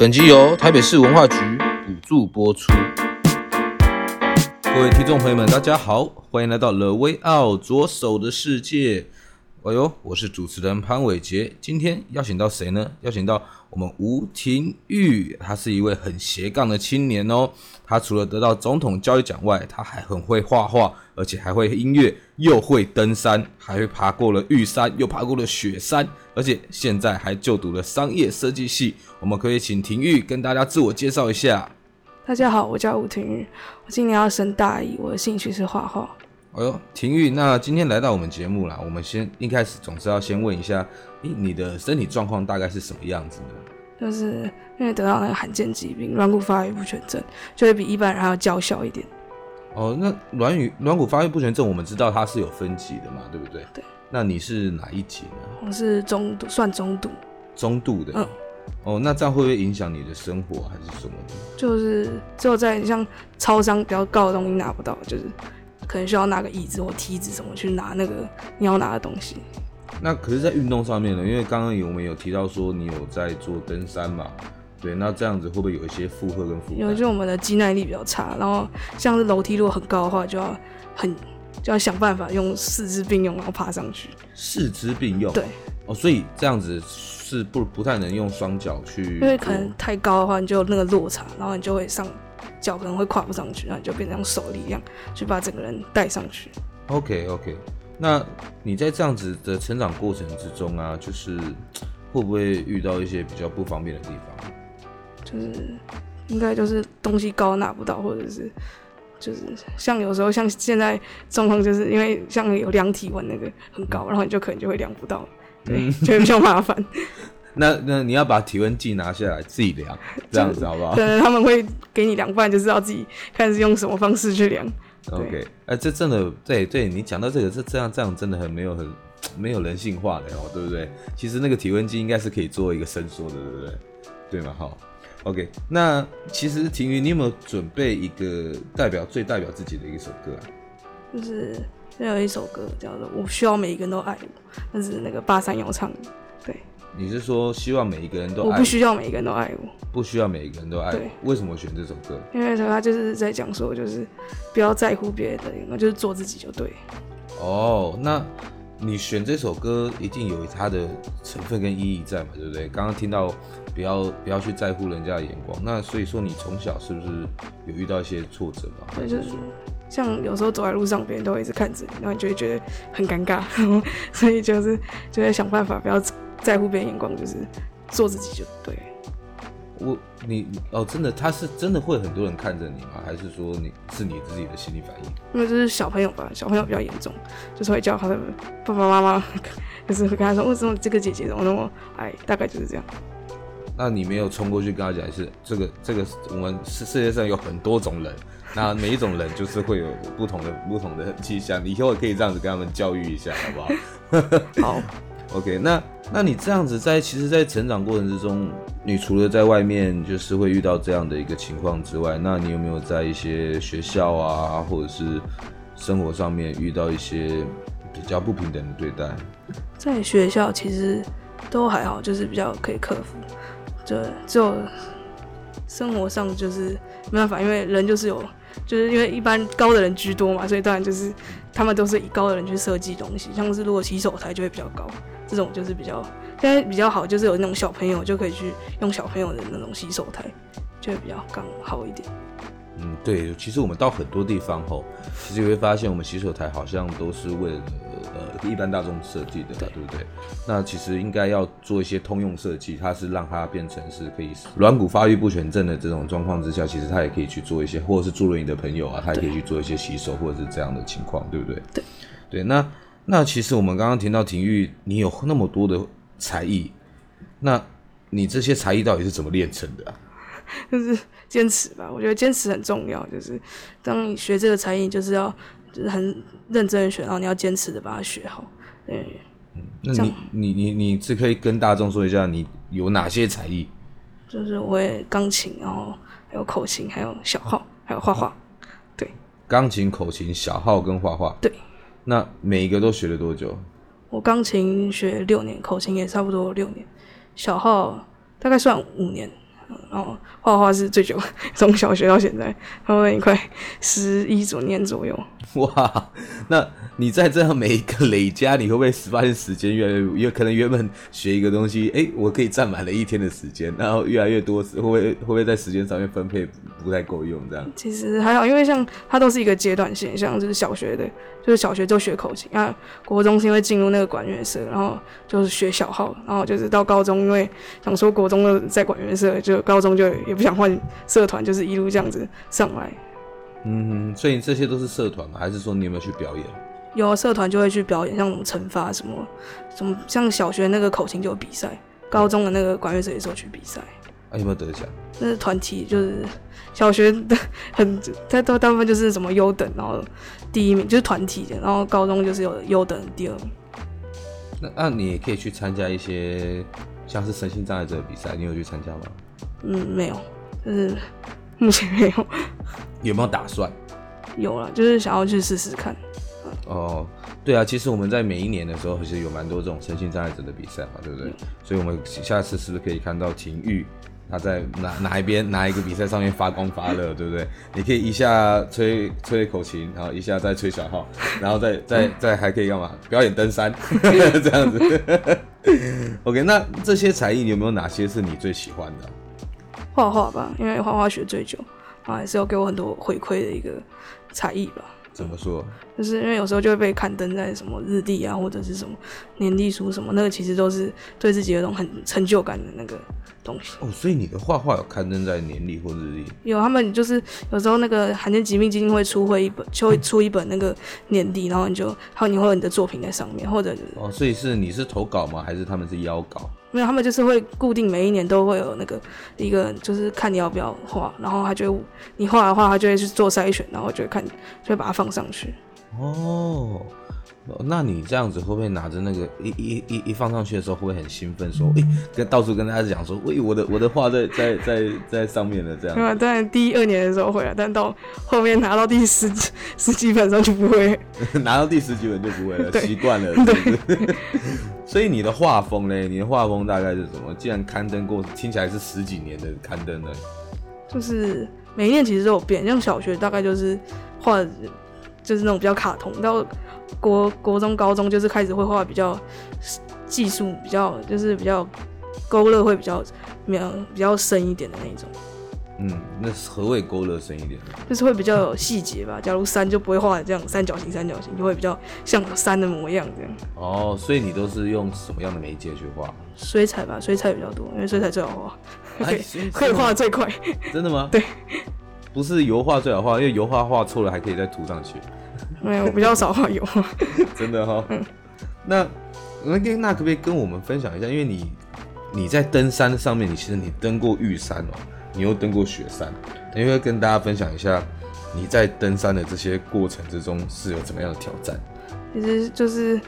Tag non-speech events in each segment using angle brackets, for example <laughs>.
本集由台北市文化局补助播出。各位听众朋友们，大家好，欢迎来到 The Way Out 左手的世界。哎呦，我是主持人潘伟杰。今天邀请到谁呢？邀请到我们吴庭玉，他是一位很斜杠的青年哦。他除了得到总统教育奖外，他还很会画画，而且还会音乐，又会登山，还会爬过了玉山，又爬过了雪山，而且现在还就读了商业设计系。我们可以请庭玉跟大家自我介绍一下。大家好，我叫吴庭玉，我今年要升大一，我的兴趣是画画。哎呦，廷玉，那今天来到我们节目啦，我们先一开始总是要先问一下，你，你的身体状况大概是什么样子呢？就是因为得到那个罕见疾病软骨发育不全症，就会比一般人还要娇小一点。哦，那软语软骨发育不全症，我们知道它是有分级的嘛，对不对？对。那你是哪一级呢？我是中度，算中度。中度的。嗯。哦，那这样会不会影响你的生活还是什么的？就是只有在像超商比较高的东西拿不到，就是。可能需要拿个椅子或梯子什么去拿那个你要拿的东西。那可是，在运动上面呢？因为刚刚有我们有提到说你有在做登山嘛？对，那这样子会不会有一些负荷跟负担？有，就我们的肌耐力比较差，然后像是楼梯如果很高的话，就要很就要想办法用四肢并用，然后爬上去。四肢并用？对。哦，所以这样子是不不太能用双脚去，因为可能太高的话，你就有那个落差，然后你就会上。脚可能会跨不上去，然后你就变成用手力一样去把整个人带上去。OK OK，那你在这样子的成长过程之中啊，就是会不会遇到一些比较不方便的地方？就是应该就是东西高拿不到，或者是就是像有时候像现在状况，就是因为像有量体温那个很高，然后你就可能就会量不到，对，就会比较麻烦。<laughs> 那那你要把体温计拿下来自己量，<laughs> 这样子好不好？对，他们会给你量，不然就知道自己看是用什么方式去量。OK，哎、欸，这真的对对，你讲到这个，这这样这样真的很没有很没有人性化的哦，对不对？其实那个体温计应该是可以做一个伸缩的，对不对？对嘛？好，OK，那其实庭云，你有没有准备一个代表最代表自己的一首歌啊？就是有一首歌叫做《我需要每一个人都爱我》，那是那个八三幺唱的，对。你是说希望每一个人都爱我？我不需要每一个人都爱我，不需要每一个人都爱我。为什么选这首歌？因为他就是在讲说，就是不要在乎别人的，眼光就是做自己就对。哦，那你选这首歌一定有它的成分跟意义在嘛？对不对？刚刚听到不要不要去在乎人家的眼光，那所以说你从小是不是有遇到一些挫折嘛？对，就是像有时候走在路上，别人都会一直看着你，然后你就会觉得很尴尬，<laughs> 所以就是就会想办法不要。在乎别人眼光，就是做自己就对。我你哦，真的，他是真的会很多人看着你吗？还是说你是你自己的心理反应？因为这是小朋友吧，小朋友比较严重，就是会叫他的爸爸妈妈，就是会跟他说：“为什么这个姐姐怎么那么矮？”大概就是这样。那你没有冲过去跟他讲，是这个这个我们世世界上有很多种人，那每一种人就是会有不同的不同的迹象，你以后可以这样子跟他们教育一下，好不好？<laughs> 好。OK，那那你这样子在其实，在成长过程之中，你除了在外面就是会遇到这样的一个情况之外，那你有没有在一些学校啊，或者是生活上面遇到一些比较不平等的对待？在学校其实都还好，就是比较可以克服。就就生活上就是没办法，因为人就是有，就是因为一般高的人居多嘛，所以当然就是他们都是以高的人去设计东西，像是如果洗手台就会比较高。这种就是比较现在比较好，就是有那种小朋友就可以去用小朋友的那种洗手台，就会比较刚好一点。嗯，对，其实我们到很多地方后，其实你会发现我们洗手台好像都是为了呃一般大众设计的，对，对不对？那其实应该要做一些通用设计，它是让它变成是可以软骨发育不全症的这种状况之下，其实它也可以去做一些，或者是坐轮椅的朋友啊，他也可以去做一些洗手或者是这样的情况，对不对？对，对，那那其实我们刚刚提到廷玉，你有那么多的才艺，那你这些才艺到底是怎么练成的啊？<laughs> 就是坚持吧，我觉得坚持很重要。就是当你学这个才艺，就是要就是很认真的学，然后你要坚持的把它学好。对，嗯，那你你你你是可以跟大众说一下你有哪些才艺？就是我会钢琴，然后还有口琴，还有小号，还有画画。对，钢琴、口琴、小号跟画画。对，那每一个都学了多久？我钢琴学六年，口琴也差不多六年，小号大概算五年。然后画画是最久，从小学到现在，差不多快十一左年左右。哇，那你在这样每一个累加，你会不会发现时间越来越，有可能原本学一个东西，哎，我可以占满了一天的时间，然后越来越多，会不会会不会在时间上面分配不太够用？这样其实还好，因为像它都是一个阶段现象就是小学的，就是小学就学口琴啊，国中是因为进入那个管乐社，然后就是学小号，然后就是到高中，因为想说国中的在管乐社，就高中就也不想换社团，就是一路这样子上来。嗯，所以这些都是社团吗？还是说你有没有去表演？有社团就会去表演，像惩罚什么什么，像小学那个口琴就有比赛，高中的那个管乐社也是有去比赛。啊，有没有得奖？那是团体，就是小学的很，他都大部分就是什么优等，然后第一名就是团体的，然后高中就是有优等第二名。那那你也可以去参加一些像是身心障碍者的比赛，你有去参加吗？嗯，没有，就是目前没有。<laughs> 有没有打算？有了，就是想要去试试看。哦，对啊，其实我们在每一年的时候，其实有蛮多这种身心障碍者的比赛嘛，对不对？嗯、所以，我们下次是不是可以看到廷玉他在哪哪一边哪一个比赛上面发光发热，对不对？你可以一下吹吹口琴，然后一下再吹小号，然后再 <laughs> 再再还可以干嘛？表演登山 <laughs> 这样子。OK，那这些才艺你有没有哪些是你最喜欢的？画画吧，因为画画学最久。啊，还是要给我很多回馈的一个才艺吧。怎么说？就是因为有时候就会被刊登在什么日历啊，或者是什么年历书什么，那个其实都是对自己有种很成就感的那个东西。哦，所以你的画画有刊登在年历或日历？有，他们就是有时候那个罕见疾病基金会出会一本，就会出一本那个年历，然后你就还有你会有你的作品在上面，或者就是哦，所以是你是投稿吗？还是他们是邀稿？没有，他们就是会固定每一年都会有那个一个，就是看你要不要画，然后他就会你画的话，他就会去做筛选，然后就会看，就会把它放上去。哦。那你这样子会不会拿着那个一一一一放上去的时候，会不会很兴奋？说，哎、欸，跟到处跟大家讲说，喂，我的我的画在在在在上面了，这样。对，当然第一二年的时候会啊，但到后面拿到第十十几本的时候就不会。<laughs> 拿到第十几本就不会了，习惯了。对。<laughs> 所以你的画风呢？你的画风大概是什么？既然刊登过，听起来是十几年的刊登了。就是每一年其实都有变，像小学大概就是画，就是那种比较卡通，到。国国中、高中就是开始会画比较技术比较，就是比较勾勒会比较比较比较深一点的那种。嗯，那何谓勾勒深一点？就是会比较有细节吧。假如山就不会画这样三角形、三角形，就会比较像山的模样这样。哦，所以你都是用什么样的媒介去画？水彩吧，水彩比较多，因为水彩最好画，可以可以画的最快。真的吗？对，不是油画最好画，因为油画画错了还可以再涂上去。没有，我比较少画油画。<laughs> 真的哈、哦。嗯。那那跟那可不可以跟我们分享一下？因为你你在登山上面，你其实你登过玉山哦，你又登过雪山，你会跟大家分享一下你在登山的这些过程之中是有怎么样的挑战？其实就是。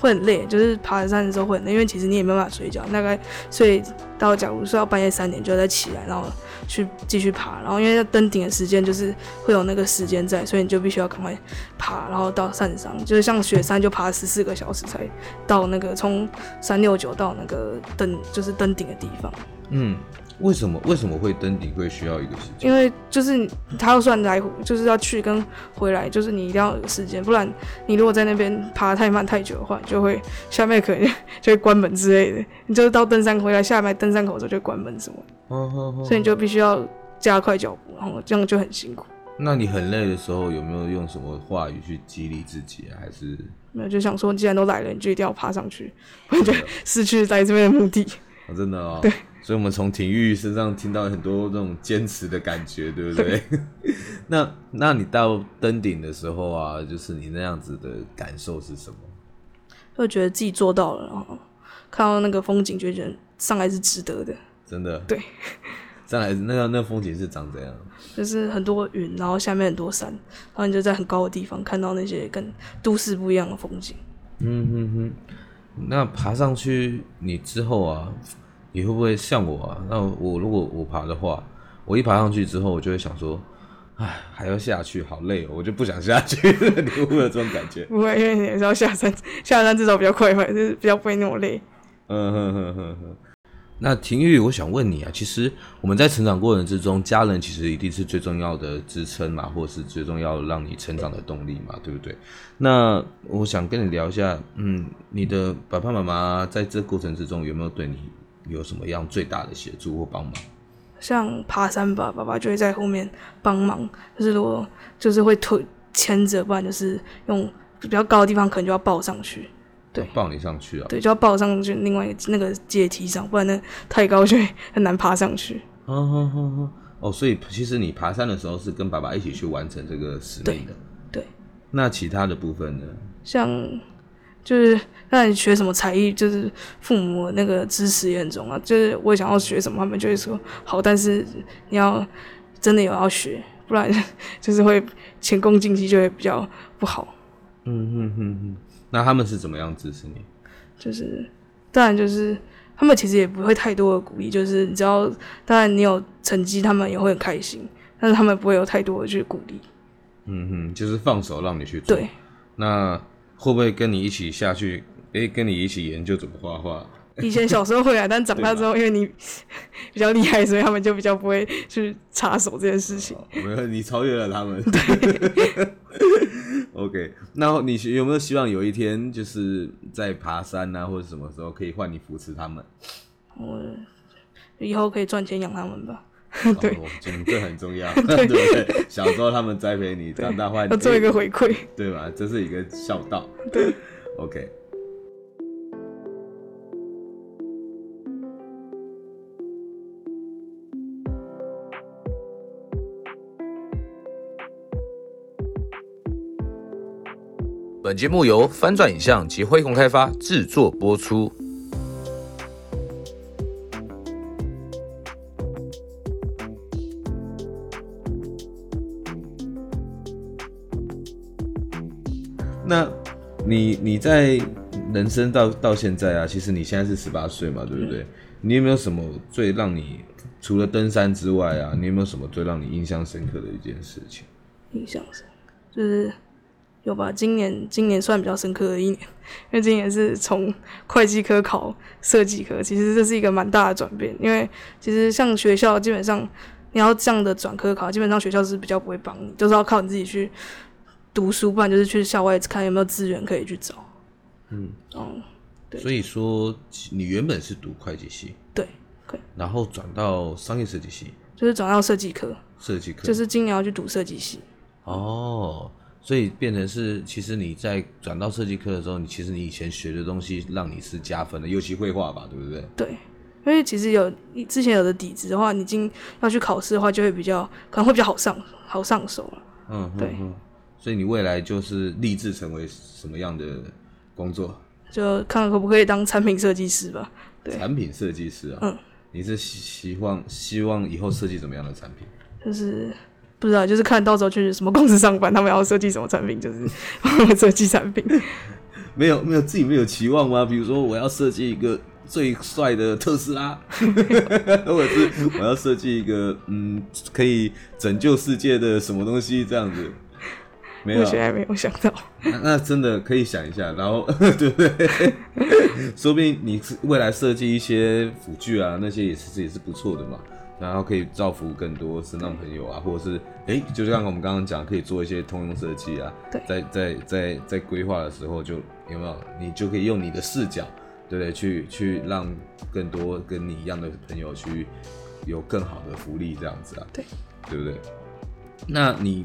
会很累，就是爬山的时候会很累，因为其实你也没办法睡觉，大概睡到假如睡到半夜三点就要再起来，然后去继续爬，然后因为要登顶的时间就是会有那个时间在，所以你就必须要赶快爬，然后到山上，就是像雪山就爬十四个小时才到那个从三六九到那个登就是登顶的地方。嗯。为什么为什么会登顶会需要一个时间？因为就是他要算来，就是要去跟回来，就是你一定要有时间，不然你如果在那边爬太慢太久的话，就会下面可能 <laughs> 就会关门之类的。你就是到登山回来下来登山口的时候就关门什么，所以你就必须要加快脚步，然后这样就很辛苦。那你很累的时候，有没有用什么话语去激励自己啊？还是没有，就想说，既然都来了，你就一定要爬上去，不然就失去来这边的目的。哦，真的哦。对。所以，我们从廷玉身上听到很多这种坚持的感觉，对不对？对 <laughs> 那，那你到登顶的时候啊，就是你那样子的感受是什么？会觉得自己做到了，然后看到那个风景，就觉得上来是值得的。真的。对。上来那个那风景是长怎样？就是很多云，然后下面很多山，然后你就在很高的地方看到那些跟都市不一样的风景。嗯哼哼。那爬上去你之后啊，你会不会像我啊？那我如果我爬的话，我一爬上去之后，我就会想说，唉，还要下去，好累哦，我就不想下去。<laughs> 你会不会有这种感觉？不会，因为你也是要下山，下山至少比较快，就是比较不会那么累。嗯哼哼哼哼。那廷玉，我想问你啊，其实我们在成长过程之中，家人其实一定是最重要的支撑嘛，或是最重要让你成长的动力嘛，对不对？那我想跟你聊一下，嗯，你的爸爸妈妈在这过程之中有没有对你有什么样最大的协助或帮忙？像爬山吧，爸爸就会在后面帮忙，就是如果就是会推牵着，不然就是用比较高的地方，可能就要抱上去。对，抱你上去啊！对，就要抱上去另外一个那个阶梯上，不然那太高就会很难爬上去。哦哦哦哦，所以其实你爬山的时候是跟爸爸一起去完成这个使命的。对。对，那其他的部分呢？像就是让你学什么才艺，就是父母那个支持也很重要。就是我想要学什么，他们就会说好，但是你要真的有要学，不然就是会前功尽弃，就会比较不好。嗯哼哼哼。那他们是怎么样支持你？就是，当然就是他们其实也不会太多的鼓励，就是你只要当然你有成绩，他们也会很开心，但是他们不会有太多的去鼓励。嗯哼，就是放手让你去做。对。那会不会跟你一起下去？诶、欸，跟你一起研究怎么画画？以前小时候会啊，但长大之后，因为你 <laughs> 比较厉害，所以他们就比较不会去插手这件事情。没有，你超越了他们。对。OK，那你有没有希望有一天就是在爬山啊，或者什么时候可以换你扶持他们？我以后可以赚钱养他们吧。<laughs> 对，这很重要，<laughs> 对不对？小时候他们栽培你，长大换要做一个回馈，对吧？这是一个孝道。对，OK。本节目由翻转影像及辉鸿开发制作播出。那你你在人生到到现在啊，其实你现在是十八岁嘛，对不对？你有没有什么最让你除了登山之外啊，你有没有什么最让你印象深刻的一件事情？印象深就是。有吧？今年今年算比较深刻的一年，因为今年是从会计科考设计科，其实这是一个蛮大的转变。因为其实像学校基本上你要这样的转科考，基本上学校是比较不会帮你，就是要靠你自己去读书，不然就是去校外看有没有资源可以去找。嗯，哦、嗯，对。所以说你原本是读会计系，对，对。然后转到商业设计系，就是转到设计科，设计科，就是今年要去读设计系。哦。所以变成是，其实你在转到设计课的时候，你其实你以前学的东西让你是加分的，尤其绘画吧，对不对？对，因为其实有之前有的底子的话，你今要去考试的话，就会比较可能会比较好上好上手了。嗯，对嗯。所以你未来就是立志成为什么样的工作？就看看可不可以当产品设计师吧。对，产品设计师啊。嗯。你是希望希望以后设计怎么样的产品？就是。不知道，就是看到时候去什么公司上班，他们要设计什么产品，就是 <laughs> 设计产品。<laughs> 没有没有自己没有期望吗？比如说我要设计一个最帅的特斯拉，<laughs> 或者是我要设计一个嗯可以拯救世界的什么东西这样子。没有，目前还没有想到。那，那真的可以想一下，然后对不对？说不定你未来设计一些辅具啊，那些也是也是不错的嘛。然后可以造福更多身障朋友啊，或者是哎，就像我们刚刚讲，可以做一些通用设计啊。对，在在在在规划的时候就，就有没有你就可以用你的视角，对不对？去去让更多跟你一样的朋友去有更好的福利这样子啊，对，对不对？那你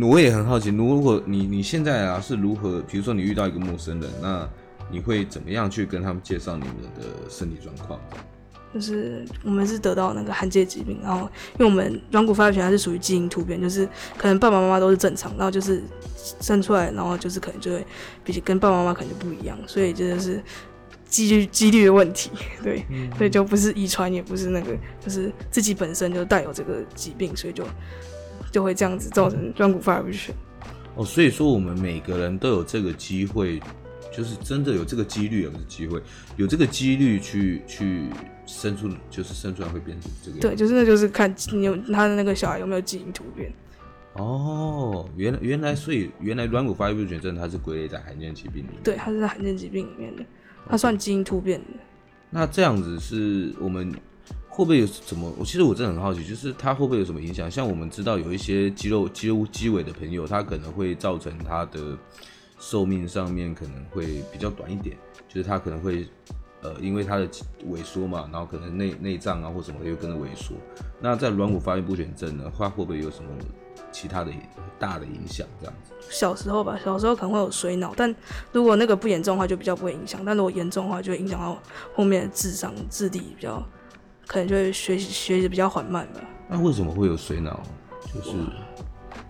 我也很好奇，如果你你现在啊是如何，比如说你遇到一个陌生人，那你会怎么样去跟他们介绍你们的身体状况？就是我们是得到那个罕见疾病，然后因为我们软骨发育权它是属于基因突变，就是可能爸爸妈妈都是正常，然后就是生出来，然后就是可能就会比起跟爸爸妈妈可能就不一样，所以这就是几率几率的问题，<laughs> 对，嗯、所以就不是遗传，也不是那个，就是自己本身就带有这个疾病，所以就就会这样子造成软骨发育权。哦，所以说我们每个人都有这个机会。就是真的有这个几率，有这个机会，有这个几率去去生出，就是生出来会变成这个样。对，就是那就是看你有他的那个小孩有没有基因突变。哦，原来原来，所以原来软骨发育不全症它是归类在罕见疾病里面。对，它是在罕见疾病里面的，它算基因突变的。那这样子是我们会不会有什么？我其实我真的很好奇，就是它会不会有什么影响？像我们知道有一些肌肉肌肉肌尾的朋友，他可能会造成他的。寿命上面可能会比较短一点，就是他可能会，呃，因为它的萎缩嘛，然后可能内内脏啊或什么又跟着萎缩。那在软骨发育不全症呢，它会不会有什么其他的大的影响？这样子？小时候吧，小时候可能会有水脑，但如果那个不严重的话，就比较不会影响。但如果严重的话，就会影响到后面的智商、智力比较，可能就会学习学习比较缓慢吧。那为什么会有水脑？就是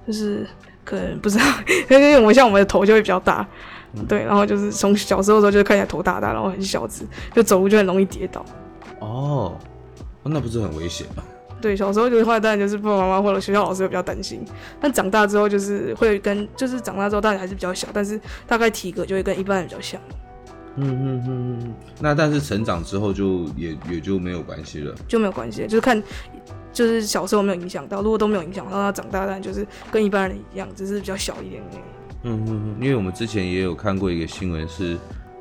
就是。可能不知道，<laughs> 因为我像我们的头就会比较大，嗯、对，然后就是从小时候的时候就看起来头大大，然后很小只，就走路就很容易跌倒。哦，那不是很危险吗？对，小时候就是坏蛋，就是爸爸妈妈或者学校老师会比较担心。但长大之后就是会跟，就是长大之后当然还是比较小，但是大概体格就会跟一般人比较像。嗯嗯嗯嗯，那但是成长之后就也也就没有关系了，就没有关系，就是看。就是小时候没有影响到，如果都没有影响到，他长大当然就是跟一般人一样，只是比较小一点点。嗯嗯嗯，因为我们之前也有看过一个新闻，是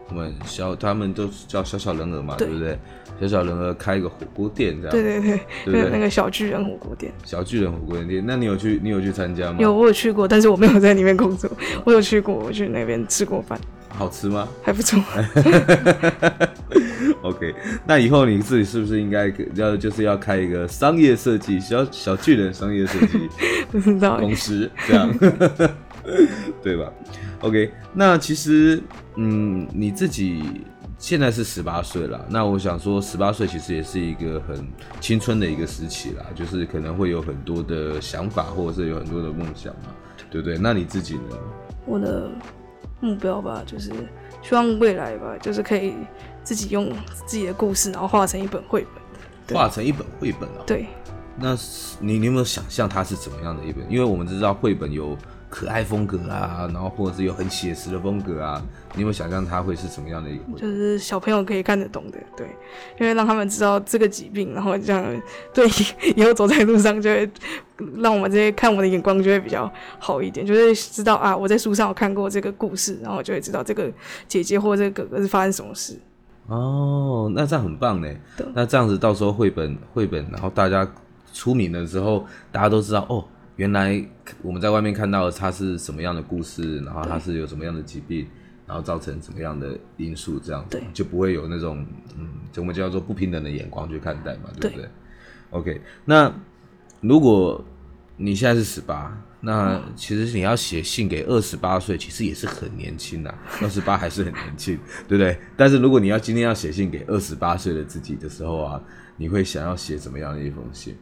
我们小他们都叫小小人儿嘛，对，对不对？小小人儿开一个火锅店这样。对对对，对对那个小巨人火锅店。小巨人火锅店，那你有去？你有去参加吗？有，我有去过，但是我没有在里面工作。<laughs> 我有去过，我去那边吃过饭。好吃吗？还不错。<laughs> OK，那以后你自己是不是应该要就是要开一个商业设计小小巨人商业设计 <laughs> 不知道公司这样，<laughs> 对吧？OK，那其实嗯，你自己现在是十八岁了，那我想说十八岁其实也是一个很青春的一个时期啦，就是可能会有很多的想法，或者是有很多的梦想嘛，对不对？那你自己呢？我的。目标吧，就是希望未来吧，就是可以自己用自己的故事，然后画成一本绘本，画成一本绘本啊。对，那你你有没有想象它是怎么样的一本？因为我们知道绘本有。可爱风格啊，然后或者是有很写实的风格啊，你有没有想象它会是什么样的一个？就是小朋友可以看得懂的，对，因为让他们知道这个疾病，然后这样对以后走在路上就会让我们这些看我们的眼光就会比较好一点，就会知道啊，我在书上有看过这个故事，然后就会知道这个姐姐或这个哥哥是发生什么事。哦，那这样很棒呢。那这样子到时候绘本绘本，然后大家出名的时候，大家都知道哦。原来我们在外面看到的它是什么样的故事，然后它是有什么样的疾病，然后造成什么样的因素，这样子就不会有那种嗯，我们叫做不平等的眼光去看待嘛，对不对，对？OK，那如果你现在是十八，那其实你要写信给二十八岁，其实也是很年轻呐，<laughs> 二十八还是很年轻，对不对？但是如果你要今天要写信给二十八岁的自己的时候啊，你会想要写怎么样的一封信？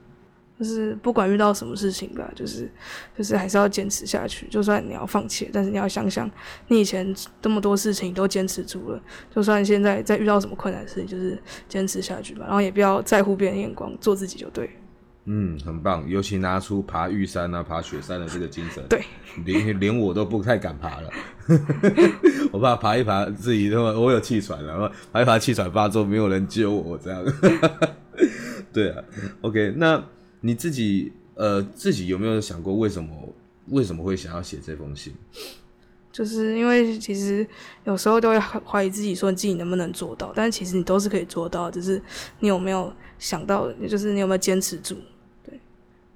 就是不管遇到什么事情吧，就是就是还是要坚持下去。就算你要放弃，但是你要想想，你以前这么多事情都坚持住了。就算现在再遇到什么困难的事情，就是坚持下去吧。然后也不要在乎别人眼光，做自己就对。嗯，很棒。尤其拿出爬玉山啊、爬雪山的这个精神。对，连连我都不太敢爬了，<laughs> 我怕爬一爬自己都我有气喘了，然后爬一爬气喘发作，没有人救我这样。<laughs> 对啊，OK，那。你自己呃，自己有没有想过为什么为什么会想要写这封信？就是因为其实有时候都会怀疑自己，说你自己能不能做到，但是其实你都是可以做到，只是你有没有想到，就是你有没有坚持住？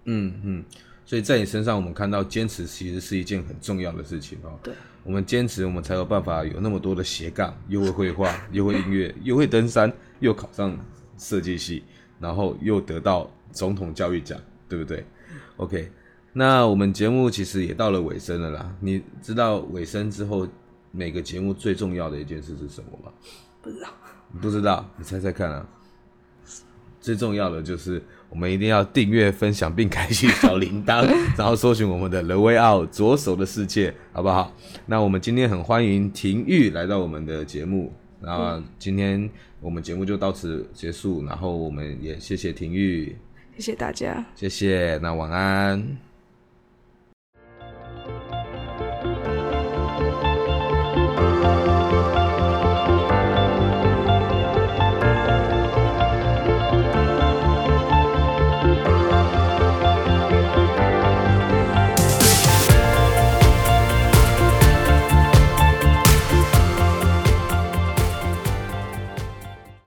对，嗯嗯，所以在你身上，我们看到坚持其实是一件很重要的事情哦。对，我们坚持，我们才有办法有那么多的斜杠，<laughs> 又会绘画，<laughs> 又会音乐，<laughs> 又会登山，又考上设计系。然后又得到总统教育奖，对不对？OK，那我们节目其实也到了尾声了啦。你知道尾声之后每个节目最重要的一件事是什么吗？不知道。不知道？你猜猜看啊！最重要的就是我们一定要订阅、分享并开启小铃铛，<laughs> 然后搜寻我们的 The Way Out 左手的世界，好不好？那我们今天很欢迎廷玉来到我们的节目，那今天我们节目就到此结束，然后我们也谢谢廷玉，谢谢大家，谢谢，那晚安。